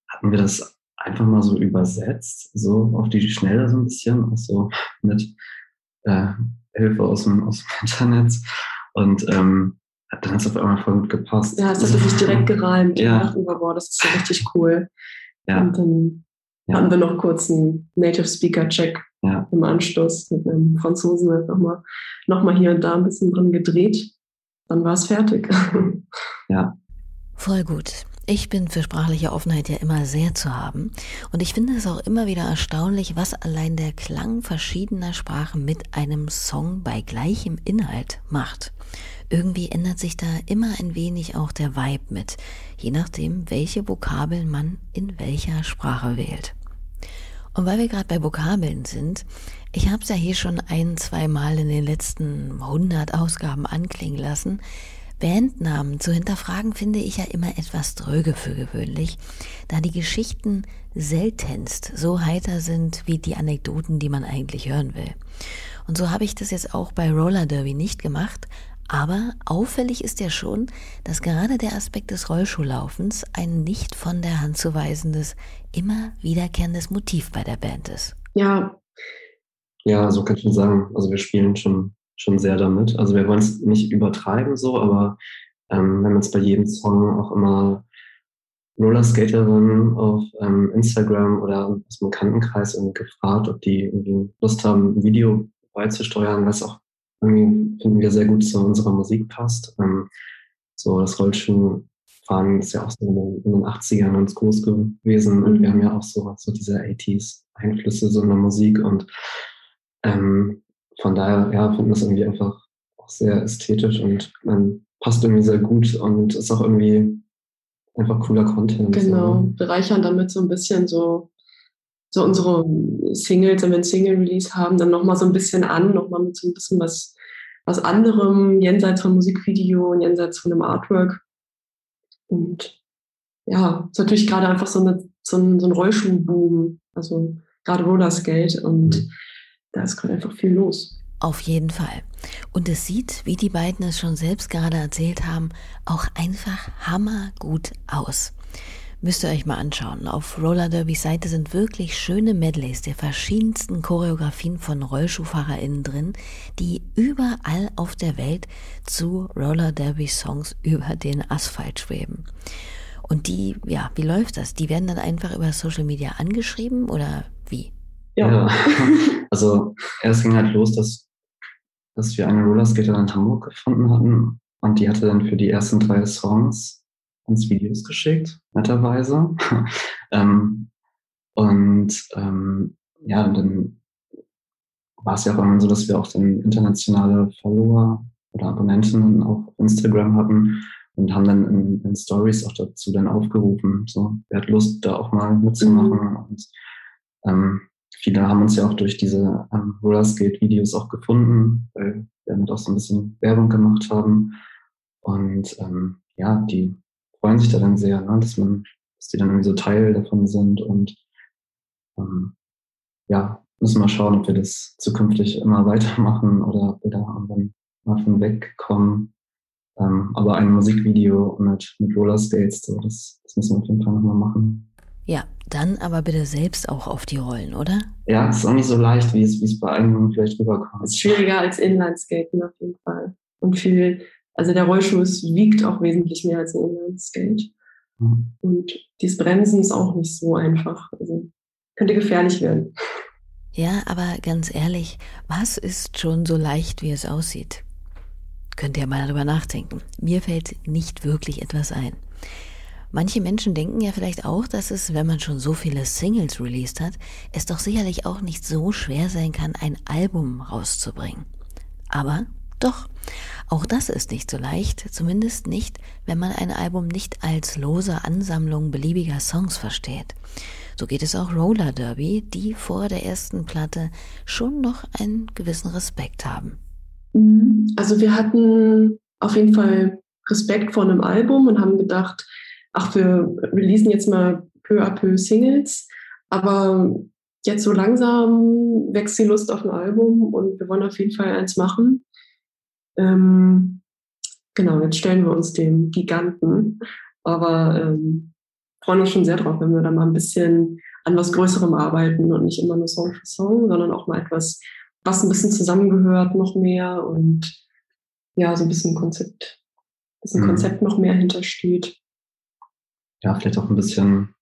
hatten wir das einfach mal so übersetzt, so auf die Schnelle so ein bisschen, auch so mit äh, Hilfe aus dem, aus dem Internet. Und ähm, dann hat es auf einmal voll gut gepasst. Ja, es hat sich direkt gereimt. Ja. Wir, boah, das ist ja richtig cool. Ja. Und dann ja. hatten wir noch kurz einen Native Speaker Check ja. im Anschluss mit einem Franzosen halt nochmal noch mal hier und da ein bisschen drin gedreht. Dann war es fertig. ja. Voll gut. Ich bin für sprachliche Offenheit ja immer sehr zu haben und ich finde es auch immer wieder erstaunlich, was allein der Klang verschiedener Sprachen mit einem Song bei gleichem Inhalt macht. Irgendwie ändert sich da immer ein wenig auch der Vibe mit, je nachdem, welche Vokabeln man in welcher Sprache wählt. Und weil wir gerade bei Vokabeln sind, ich habe es ja hier schon ein, zwei Mal in den letzten 100 Ausgaben anklingen lassen, Bandnamen zu hinterfragen finde ich ja immer etwas dröge für gewöhnlich, da die Geschichten seltenst so heiter sind wie die Anekdoten, die man eigentlich hören will. Und so habe ich das jetzt auch bei Roller Derby nicht gemacht, aber auffällig ist ja schon, dass gerade der Aspekt des Rollschuhlaufens ein nicht von der Hand zu weisendes, immer wiederkehrendes Motiv bei der Band ist. Ja. Ja, so kann ich schon sagen. Also wir spielen schon, schon sehr damit. Also wir wollen es nicht übertreiben so, aber ähm, wir haben jetzt bei jedem Song auch immer Rollerskaterinnen auf ähm, Instagram oder aus dem Bekanntenkreis gefragt, ob die irgendwie Lust haben, ein Video beizusteuern, was auch irgendwie finden wir sehr gut zu unserer Musik passt. Ähm, so das Rollschuhfahren ist ja auch so in den 80ern ganz groß gewesen und wir haben ja auch so, so diese 80s Einflüsse so in der Musik und ähm, von daher, ja, finden das irgendwie einfach auch sehr ästhetisch und ähm, passt irgendwie sehr gut und ist auch irgendwie einfach cooler Content. Genau, so. bereichern damit so ein bisschen so so unsere Singles, wenn wir ein Single-Release haben, dann nochmal so ein bisschen an, nochmal mit so ein bisschen was, was anderem, jenseits von Musikvideo und jenseits von einem Artwork. Und ja, ist natürlich gerade einfach so, eine, so ein, so ein Rollschuhboom, also gerade Rollerskate und mhm. da ist gerade einfach viel los. Auf jeden Fall. Und es sieht, wie die beiden es schon selbst gerade erzählt haben, auch einfach hammergut aus. Müsst ihr euch mal anschauen. Auf Roller Derby Seite sind wirklich schöne Medleys der verschiedensten Choreografien von RollschuhfahrerInnen drin, die überall auf der Welt zu Roller Derby Songs über den Asphalt schweben. Und die, ja, wie läuft das? Die werden dann einfach über Social Media angeschrieben oder wie? Ja, also erst ging halt los, dass, dass wir eine Rollerskaterin in Hamburg gefunden hatten und die hatte dann für die ersten drei Songs uns Videos geschickt, netterweise. ähm, und ähm, ja, dann war es ja auch immer so, dass wir auch dann internationale Follower oder Abonnentinnen auf Instagram hatten und haben dann in, in Stories auch dazu dann aufgerufen, so, wer hat Lust, da auch mal mitzumachen. Mhm. Und ähm, viele haben uns ja auch durch diese ähm, Rollerskate-Videos auch gefunden, weil wir damit auch so ein bisschen Werbung gemacht haben. Und ähm, ja, die freuen sich da dann sehr, ne? dass man, dass die dann irgendwie so Teil davon sind und ähm, ja, müssen wir schauen, ob wir das zukünftig immer weitermachen oder ob wir da irgendwann mal von wegkommen. Ähm, aber ein Musikvideo mit, mit Rollerskates, so, das, das müssen wir auf jeden Fall nochmal machen. Ja, dann aber bitte selbst auch auf die Rollen, oder? Ja, es ist auch nicht so leicht, wie es, wie es bei einem vielleicht rüberkommt. Es ist schwieriger als Inlineskaten auf jeden Fall. Und viel also der Rollschuh wiegt auch wesentlich mehr als ein Inline-Skate. Mhm. Und dieses Bremsen ist auch nicht so einfach. Also könnte gefährlich werden. Ja, aber ganz ehrlich, was ist schon so leicht, wie es aussieht? Könnt ihr mal darüber nachdenken. Mir fällt nicht wirklich etwas ein. Manche Menschen denken ja vielleicht auch, dass es, wenn man schon so viele Singles released hat, es doch sicherlich auch nicht so schwer sein kann, ein Album rauszubringen. Aber doch, auch das ist nicht so leicht, zumindest nicht, wenn man ein Album nicht als lose Ansammlung beliebiger Songs versteht. So geht es auch Roller Derby, die vor der ersten Platte schon noch einen gewissen Respekt haben. Also wir hatten auf jeden Fall Respekt vor einem Album und haben gedacht, ach, wir releasen jetzt mal peu à peu Singles, aber jetzt so langsam wächst die Lust auf ein Album und wir wollen auf jeden Fall eins machen. Ähm, genau, jetzt stellen wir uns dem Giganten, aber ähm, freuen uns schon sehr drauf, wenn wir da mal ein bisschen an was Größerem arbeiten und nicht immer nur Song für Song, sondern auch mal etwas, was ein bisschen zusammengehört, noch mehr und ja, so ein bisschen Konzept, bisschen mhm. Konzept noch mehr hintersteht ja, vielleicht auch ein bisschen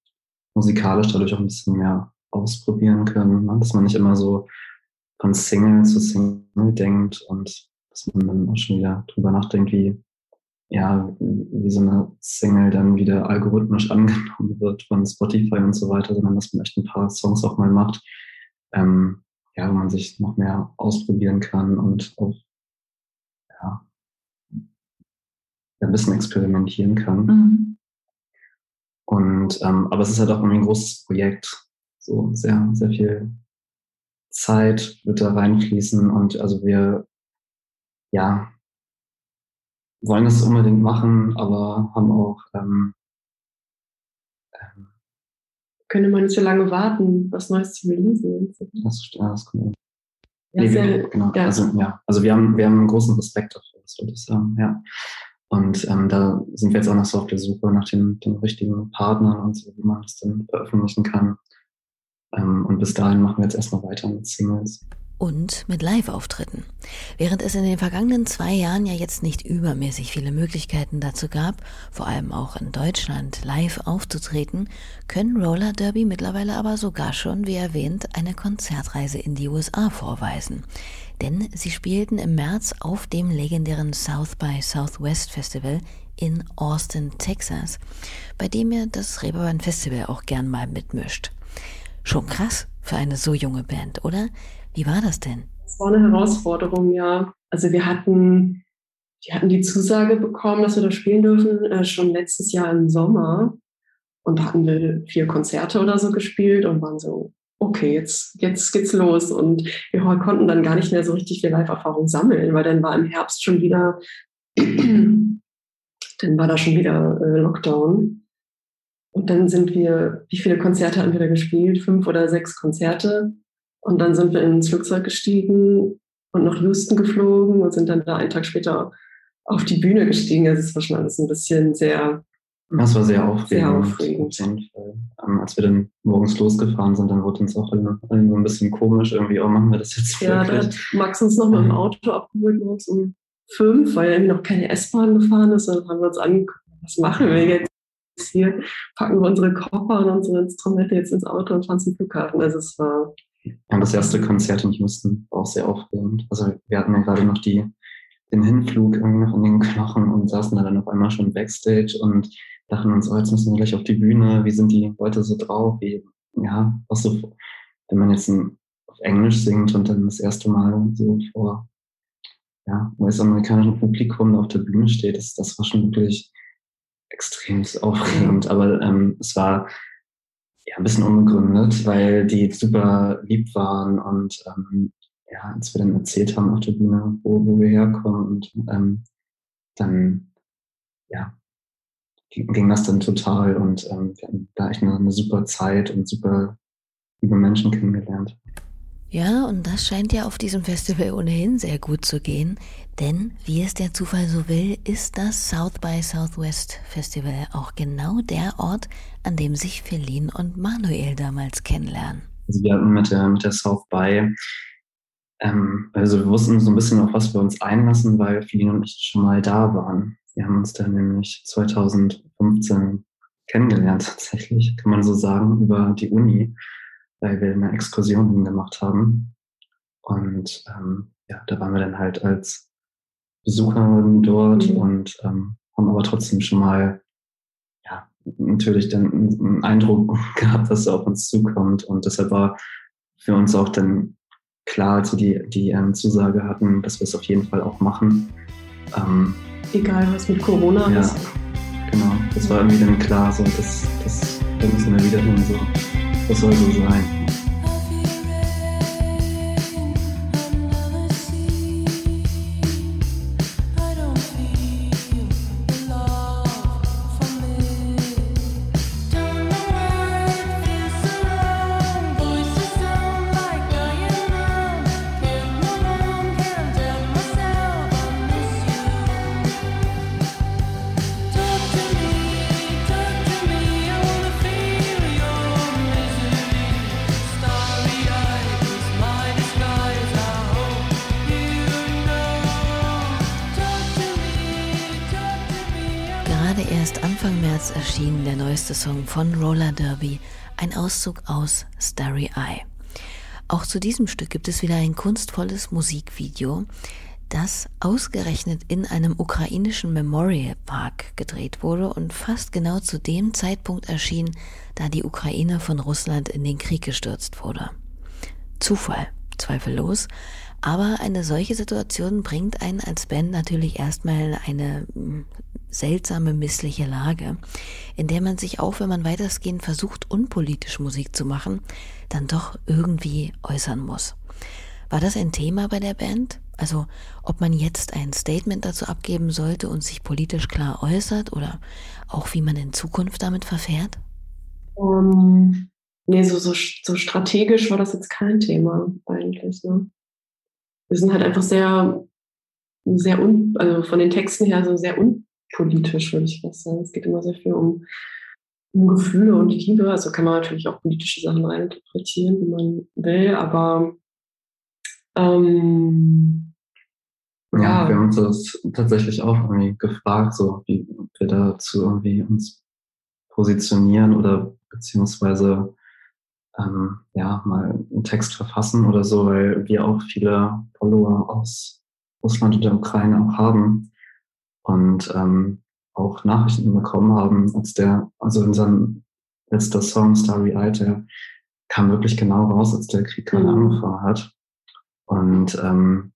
musikalisch dadurch auch ein bisschen mehr ausprobieren können, ne? dass man nicht immer so von Single zu Single denkt und dass man dann auch schon wieder drüber nachdenkt, wie, ja, wie so eine Single dann wieder algorithmisch angenommen wird von Spotify und so weiter, sondern dass man echt ein paar Songs auch mal macht, ähm, ja, wo man sich noch mehr ausprobieren kann und auch, ja, ein bisschen experimentieren kann. Mhm. Und ähm, aber es ist halt auch irgendwie ein großes Projekt. So sehr, sehr viel Zeit wird da reinfließen und also wir ja wollen das unbedingt machen, aber haben auch ähm, ähm, können wir nicht so lange warten, was Neues zu releasen. Das, ja, das kommt. Ja, nee, wir, genau. Ja. Also, ja, also wir haben, wir haben einen großen Respekt dafür, das würde ich sagen, ja. Und ähm, da sind wir jetzt auch noch so auf der Suche nach den, den richtigen Partnern und so, wie man das dann veröffentlichen kann. Ähm, und bis dahin machen wir jetzt erstmal weiter mit Singles. Und mit Live-Auftritten. Während es in den vergangenen zwei Jahren ja jetzt nicht übermäßig viele Möglichkeiten dazu gab, vor allem auch in Deutschland live aufzutreten, können Roller Derby mittlerweile aber sogar schon, wie erwähnt, eine Konzertreise in die USA vorweisen denn sie spielten im März auf dem legendären South by Southwest Festival in Austin, Texas, bei dem ja das Reeperbahn Festival auch gern mal mitmischt. Schon krass für eine so junge Band, oder? Wie war das denn? Es war eine Herausforderung, ja. Also wir hatten, wir hatten die Zusage bekommen, dass wir da spielen dürfen, äh, schon letztes Jahr im Sommer. Und da hatten wir vier Konzerte oder so gespielt und waren so, okay, jetzt, jetzt geht's los. Und wir konnten dann gar nicht mehr so richtig viel Live-Erfahrung sammeln, weil dann war im Herbst schon wieder, dann war da schon wieder äh, Lockdown. Und dann sind wir, wie viele Konzerte haben wir da gespielt? Fünf oder sechs Konzerte. Und dann sind wir ins Flugzeug gestiegen und nach Houston geflogen und sind dann da einen Tag später auf die Bühne gestiegen. Also es war schon alles ein bisschen sehr das war sehr aufregend. Sehr aufregend. Ähm, als wir dann morgens losgefahren sind, dann wurde uns auch alle, alle so ein bisschen komisch irgendwie, oh, machen wir das jetzt Ja, da hat Max uns noch mal im Auto abgeholt, morgens um fünf, weil irgendwie noch keine S-Bahn gefahren ist. Und dann haben wir uns angeguckt, was machen wir jetzt hier? Packen wir unsere Koffer und unsere Instrumente jetzt ins Auto und fahren zum Flughafen. Also es war... Ja, das erste Konzert in Houston war auch sehr aufregend. Also wir hatten ja gerade noch die, den Hinflug irgendwie noch in den Knochen und saßen dann auf einmal schon Backstage und dachten uns, oh, jetzt müssen wir gleich auf die Bühne, wie sind die Leute so drauf, wie, ja, was so, wenn man jetzt ein, auf Englisch singt und dann das erste Mal so vor, ja, US-amerikanischem Publikum auf der Bühne steht, das, das war schon wirklich extrem aufregend, aber ähm, es war ja ein bisschen unbegründet, weil die super lieb waren und ähm, ja, als wir dann erzählt haben auf der Bühne, wo, wo wir herkommen und ähm, dann ja, ging das dann total und ähm, wir haben da echt eine, eine super Zeit und super liebe Menschen kennengelernt. Ja, und das scheint ja auf diesem Festival ohnehin sehr gut zu gehen, denn wie es der Zufall so will, ist das South by Southwest Festival auch genau der Ort, an dem sich Feline und Manuel damals kennenlernen. Also wir hatten mit der, mit der South by, ähm, also wir wussten so ein bisschen auf was wir uns einlassen, weil Feline und ich schon mal da waren. Wir haben uns dann nämlich 2015 kennengelernt tatsächlich, kann man so sagen, über die Uni, weil wir eine Exkursion hingemacht haben. Und ähm, ja, da waren wir dann halt als Besucherin dort mhm. und ähm, haben aber trotzdem schon mal ja, natürlich dann einen Eindruck gehabt, was auf uns zukommt. Und deshalb war für uns auch dann klar, als wir die, die ähm, Zusage hatten, dass wir es auf jeden Fall auch machen. Ähm, Egal, was mit Corona ja, ist. Genau, das war irgendwie dann klar, so, das, das, da müssen wir wieder hin, so. Das soll so Song von Roller Derby, ein Auszug aus Starry Eye. Auch zu diesem Stück gibt es wieder ein kunstvolles Musikvideo, das ausgerechnet in einem ukrainischen Memorial Park gedreht wurde und fast genau zu dem Zeitpunkt erschien, da die Ukraine von Russland in den Krieg gestürzt wurde. Zufall, zweifellos, aber eine solche Situation bringt einen als Band natürlich erstmal in eine hm, seltsame, missliche Lage, in der man sich auch, wenn man weitestgehend versucht, unpolitisch Musik zu machen, dann doch irgendwie äußern muss. War das ein Thema bei der Band? Also, ob man jetzt ein Statement dazu abgeben sollte und sich politisch klar äußert oder auch wie man in Zukunft damit verfährt? Um, ähm, nee, so, so, so strategisch war das jetzt kein Thema eigentlich. Ne? wir sind halt einfach sehr, sehr un, also von den Texten her so sehr unpolitisch, würde ich fast sagen. Es geht immer sehr viel um, um Gefühle und Liebe. Also kann man natürlich auch politische Sachen reininterpretieren, wie man will, aber ähm, ja, ja, wir haben uns das tatsächlich auch irgendwie gefragt, so wie wir dazu irgendwie uns positionieren oder beziehungsweise ähm, ja, mal einen Text verfassen oder so, weil wir auch viele Follower aus Russland und der Ukraine auch haben und ähm, auch Nachrichten bekommen haben, als der, also unser letzter Song Starry Eye, der kam wirklich genau raus, als der Krieg gerade mhm. angefangen hat. Und ähm,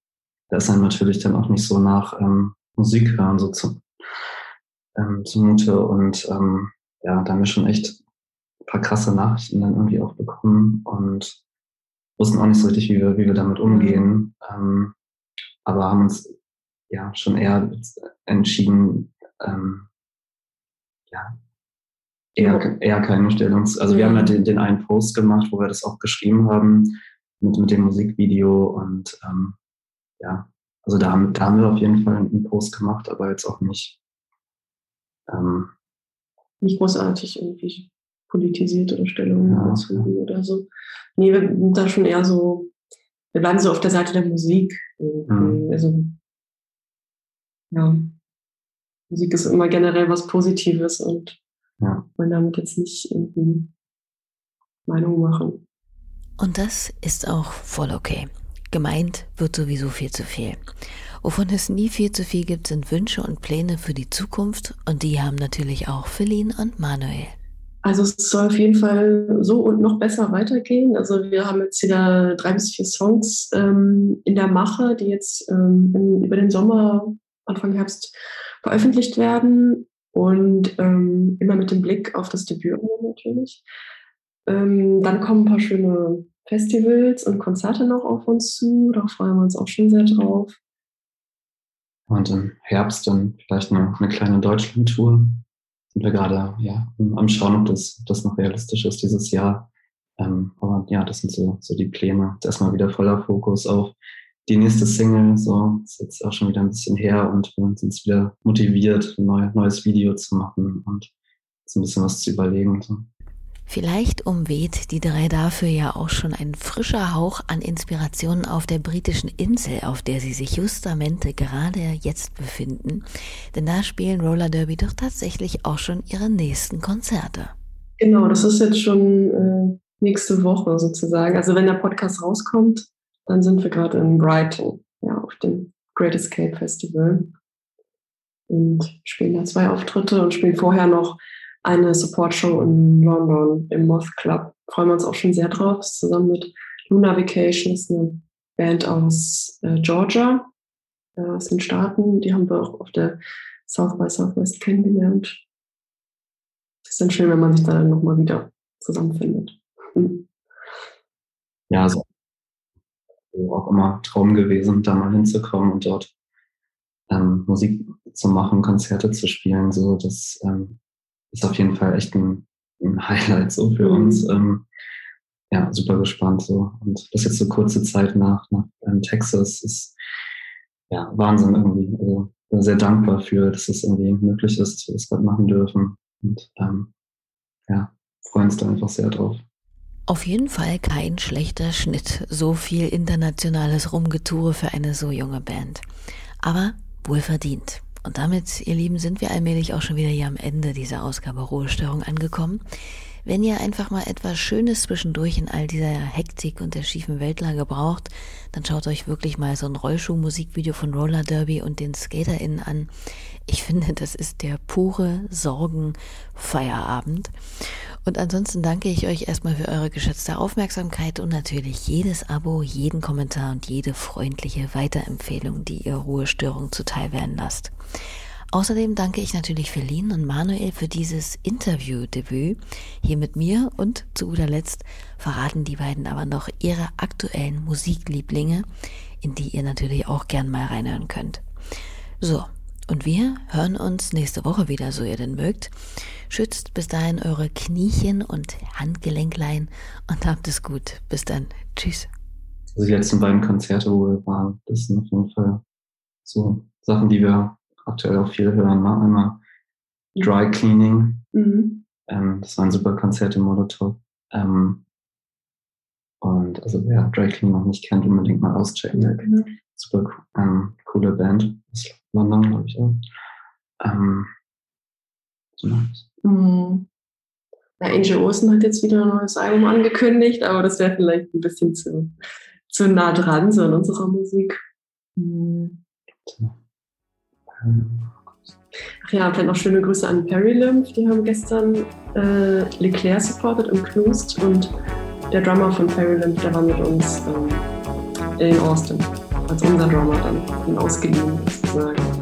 da ist dann natürlich dann auch nicht so nach ähm, Musik hören so zu, ähm, zumute. Und ähm, ja, da haben wir schon echt paar krasse Nachrichten dann irgendwie auch bekommen und wussten auch nicht so richtig, wie wir, wie wir damit umgehen. Ähm, aber haben uns ja schon eher entschieden, ähm, ja, eher, eher keine Stellung. Also wir haben ja den, den einen Post gemacht, wo wir das auch geschrieben haben mit, mit dem Musikvideo und ähm, ja, also da haben, da haben wir auf jeden Fall einen Post gemacht, aber jetzt auch nicht. Ähm, nicht großartig irgendwie politisiert oder Stellungen ja. bezogen oder so. Nee, wir sind da schon eher so, wir bleiben so auf der Seite der Musik. Mhm. Also, ja, Musik ist immer generell was Positives und ja. wollen damit jetzt nicht irgendwie Meinung machen. Und das ist auch voll okay. Gemeint wird sowieso viel zu viel. Wovon es nie viel zu viel gibt, sind Wünsche und Pläne für die Zukunft und die haben natürlich auch Feline und Manuel. Also es soll auf jeden Fall so und noch besser weitergehen. Also wir haben jetzt wieder drei bis vier Songs ähm, in der Mache, die jetzt ähm, in, über den Sommer, Anfang Herbst veröffentlicht werden. Und ähm, immer mit dem Blick auf das Debüt natürlich. Ähm, dann kommen ein paar schöne Festivals und Konzerte noch auf uns zu. Da freuen wir uns auch schon sehr drauf. Und im Herbst dann vielleicht eine, eine kleine Deutschland-Tour sind wir gerade ja, am Schauen, ob das, ob das noch realistisch ist dieses Jahr. Ähm, aber ja, das sind so, so die Pläne. Jetzt erstmal wieder voller Fokus auf die nächste Single. So ist jetzt auch schon wieder ein bisschen her und wir sind jetzt wieder motiviert, ein neu, neues Video zu machen und jetzt ein bisschen was zu überlegen. So. Vielleicht umweht die drei dafür ja auch schon ein frischer Hauch an Inspirationen auf der britischen Insel, auf der sie sich justamente gerade jetzt befinden. Denn da spielen Roller Derby doch tatsächlich auch schon ihre nächsten Konzerte. Genau, das ist jetzt schon äh, nächste Woche sozusagen. Also wenn der Podcast rauskommt, dann sind wir gerade in Brighton, ja, auf dem Great Escape Festival. Und spielen da zwei Auftritte und spielen vorher noch eine Support-Show in London im Moth Club. Freuen wir uns auch schon sehr drauf. Zusammen mit Luna Vacation, das ist eine Band aus äh, Georgia, äh, aus den Staaten. Die haben wir auch auf der South by Southwest kennengelernt. Ist dann schön, wenn man sich da dann nochmal wieder zusammenfindet. Hm. Ja, also auch immer Traum gewesen, da mal hinzukommen und dort ähm, Musik zu machen, Konzerte zu spielen. So, das ähm, ist auf jeden Fall echt ein, ein Highlight so für mhm. uns. Ähm, ja, super gespannt so. Und das jetzt so kurze Zeit nach, nach ähm, Texas ist ja Wahnsinn irgendwie. Also sehr dankbar für, dass es irgendwie möglich ist, dass wir das gerade machen dürfen. Und ähm, ja, freuen uns da einfach sehr drauf. Auf jeden Fall kein schlechter Schnitt. So viel internationales Rumgetue für eine so junge Band. Aber wohl verdient. Und damit, ihr Lieben, sind wir allmählich auch schon wieder hier am Ende dieser Ausgabe Ruhestörung angekommen. Wenn ihr einfach mal etwas Schönes zwischendurch in all dieser Hektik und der schiefen Weltlage braucht, dann schaut euch wirklich mal so ein Rollschuh-Musikvideo von Roller Derby und den SkaterInnen an. Ich finde, das ist der pure Sorgen-Feierabend. Und ansonsten danke ich euch erstmal für eure geschätzte Aufmerksamkeit und natürlich jedes Abo, jeden Kommentar und jede freundliche Weiterempfehlung, die ihr Ruhestörung zuteil werden lasst. Außerdem danke ich natürlich Feline und Manuel für dieses Interview-Debüt hier mit mir und zu guter Letzt verraten die beiden aber noch ihre aktuellen Musiklieblinge, in die ihr natürlich auch gern mal reinhören könnt. So, und wir hören uns nächste Woche wieder, so ihr denn mögt. Schützt bis dahin eure Kniechen und Handgelenklein und habt es gut. Bis dann. Tschüss. Also die letzten beiden Konzerte, wo wir waren, das sind auf jeden Fall so Sachen, die wir aktuell auch viel hören. Ne? Einmal Dry Cleaning. Mhm. Ähm, das war ein super Konzert im Molotov. Ähm, und also wer Dry Cleaning noch nicht kennt, unbedingt mal auschecken. Ja, genau. Super ähm, coole Band aus London, glaube ich auch. Ähm, so mhm. Ja, Angel Olsen hat jetzt wieder ein neues Album angekündigt, aber das wäre vielleicht ein bisschen zu, zu nah dran so in unserer Musik. Mhm. Ach ja, vielleicht noch schöne Grüße an Perry Lymph. Die haben gestern äh, Leclerc supported im Knust und der Drummer von Perry Lymph, der war mit uns ähm, in Austin als unser Drummer dann, ausgeliehen sozusagen.